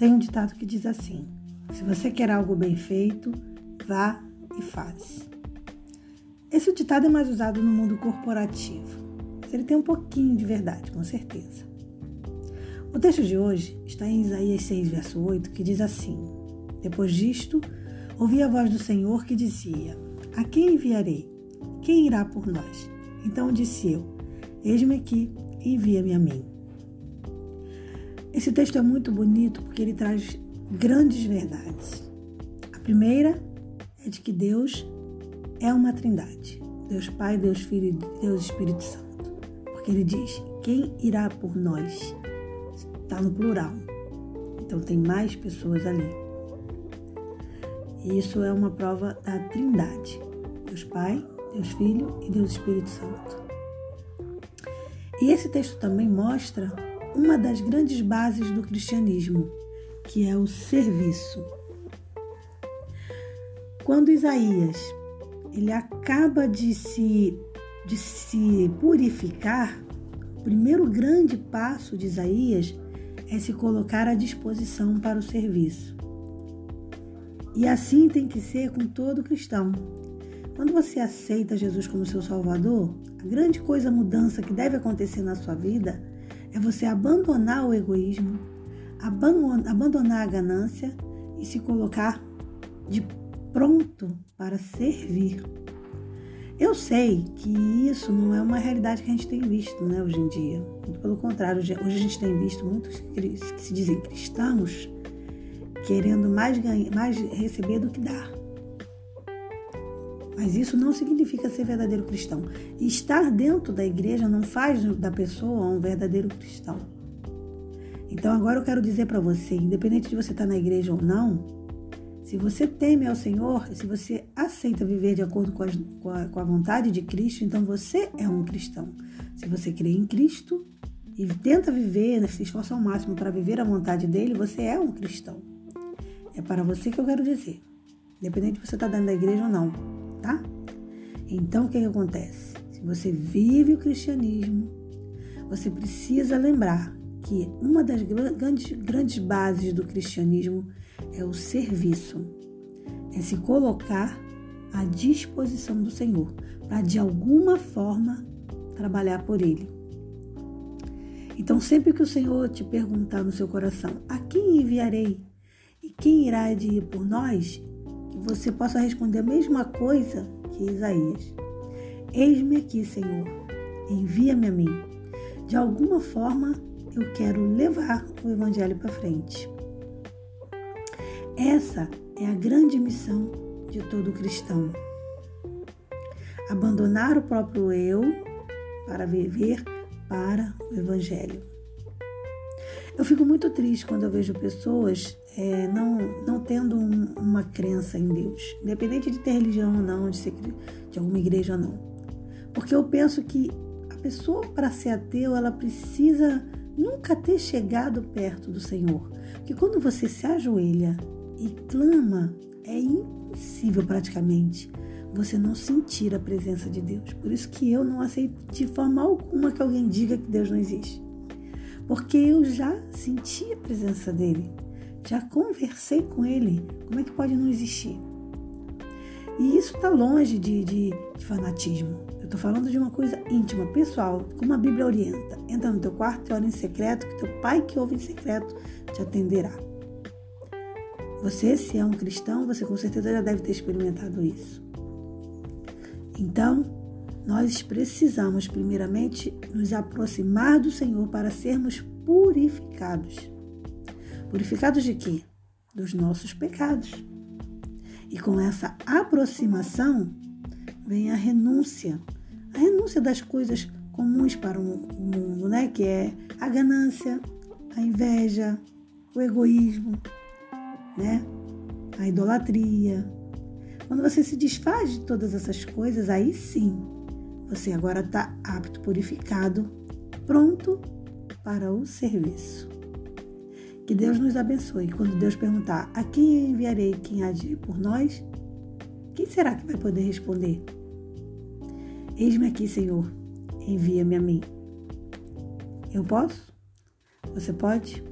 Tem um ditado que diz assim: se você quer algo bem feito, vá e faz. Esse ditado é mais usado no mundo corporativo, mas ele tem um pouquinho de verdade, com certeza. O texto de hoje está em Isaías 6, verso 8, que diz assim: Depois disto, ouvi a voz do Senhor que dizia: A quem enviarei? Quem irá por nós? Então disse eu: Eis-me aqui, envia-me a mim. Esse texto é muito bonito porque ele traz grandes verdades. A primeira é de que Deus é uma trindade: Deus Pai, Deus Filho e Deus Espírito Santo. Porque ele diz: quem irá por nós? Está no plural. Então tem mais pessoas ali. E isso é uma prova da trindade: Deus Pai, Deus Filho e Deus Espírito Santo. E esse texto também mostra uma das grandes bases do cristianismo, que é o serviço. Quando Isaías ele acaba de se, de se purificar, o primeiro grande passo de Isaías é se colocar à disposição para o serviço. E assim tem que ser com todo cristão. Quando você aceita Jesus como seu Salvador, a grande coisa, mudança que deve acontecer na sua vida é você abandonar o egoísmo, abandonar a ganância e se colocar de pronto para servir. Eu sei que isso não é uma realidade que a gente tem visto né, hoje em dia. Pelo contrário, hoje a gente tem visto muitos que se dizem cristãos querendo mais, ganhar, mais receber do que dar. Mas isso não significa ser verdadeiro cristão. Estar dentro da igreja não faz da pessoa um verdadeiro cristão. Então agora eu quero dizer para você, independente de você estar na igreja ou não, se você teme ao Senhor, se você aceita viver de acordo com, as, com, a, com a vontade de Cristo, então você é um cristão. Se você crê em Cristo e tenta viver, né, se esforça ao máximo para viver a vontade dele, você é um cristão. É para você que eu quero dizer. Independente de você estar dentro da igreja ou não, tá? Então o que, que acontece? Se você vive o cristianismo, você precisa lembrar que uma das grandes, grandes bases do cristianismo é o serviço, é se colocar à disposição do Senhor, para de alguma forma trabalhar por Ele. Então, sempre que o Senhor te perguntar no seu coração, a quem enviarei e quem irá ir por nós, que você possa responder a mesma coisa que Isaías. Eis-me aqui, Senhor, envia-me a mim. De alguma forma, eu quero levar o Evangelho para frente. Essa é a grande missão de todo cristão. Abandonar o próprio eu para viver para o Evangelho. Eu fico muito triste quando eu vejo pessoas é, não, não tendo um, uma crença em Deus, independente de ter religião ou não, de ser de alguma igreja ou não. Porque eu penso que a pessoa, para ser ateu, ela precisa nunca ter chegado perto do Senhor. Porque quando você se ajoelha e clama, é impossível praticamente você não sentir a presença de Deus. Por isso que eu não aceito de forma alguma que alguém diga que Deus não existe. Porque eu já senti a presença dele, já conversei com ele. Como é que pode não existir? E isso está longe de, de, de fanatismo. Estou falando de uma coisa íntima, pessoal, como a Bíblia orienta. Entra no teu quarto e ora em secreto, que teu pai que ouve em secreto te atenderá. Você, se é um cristão, você com certeza já deve ter experimentado isso. Então, nós precisamos, primeiramente, nos aproximar do Senhor para sermos purificados. Purificados de quê? Dos nossos pecados. E com essa aproximação vem a renúncia a renúncia das coisas comuns para o mundo, né? Que é a ganância, a inveja, o egoísmo, né? A idolatria. Quando você se desfaz de todas essas coisas, aí sim, você agora está apto, purificado, pronto para o serviço. Que Deus nos abençoe. Quando Deus perguntar a quem enviarei quem há de ir por nós, quem será que vai poder responder? Eis-me aqui, Senhor, envia-me a mim. Eu posso? Você pode?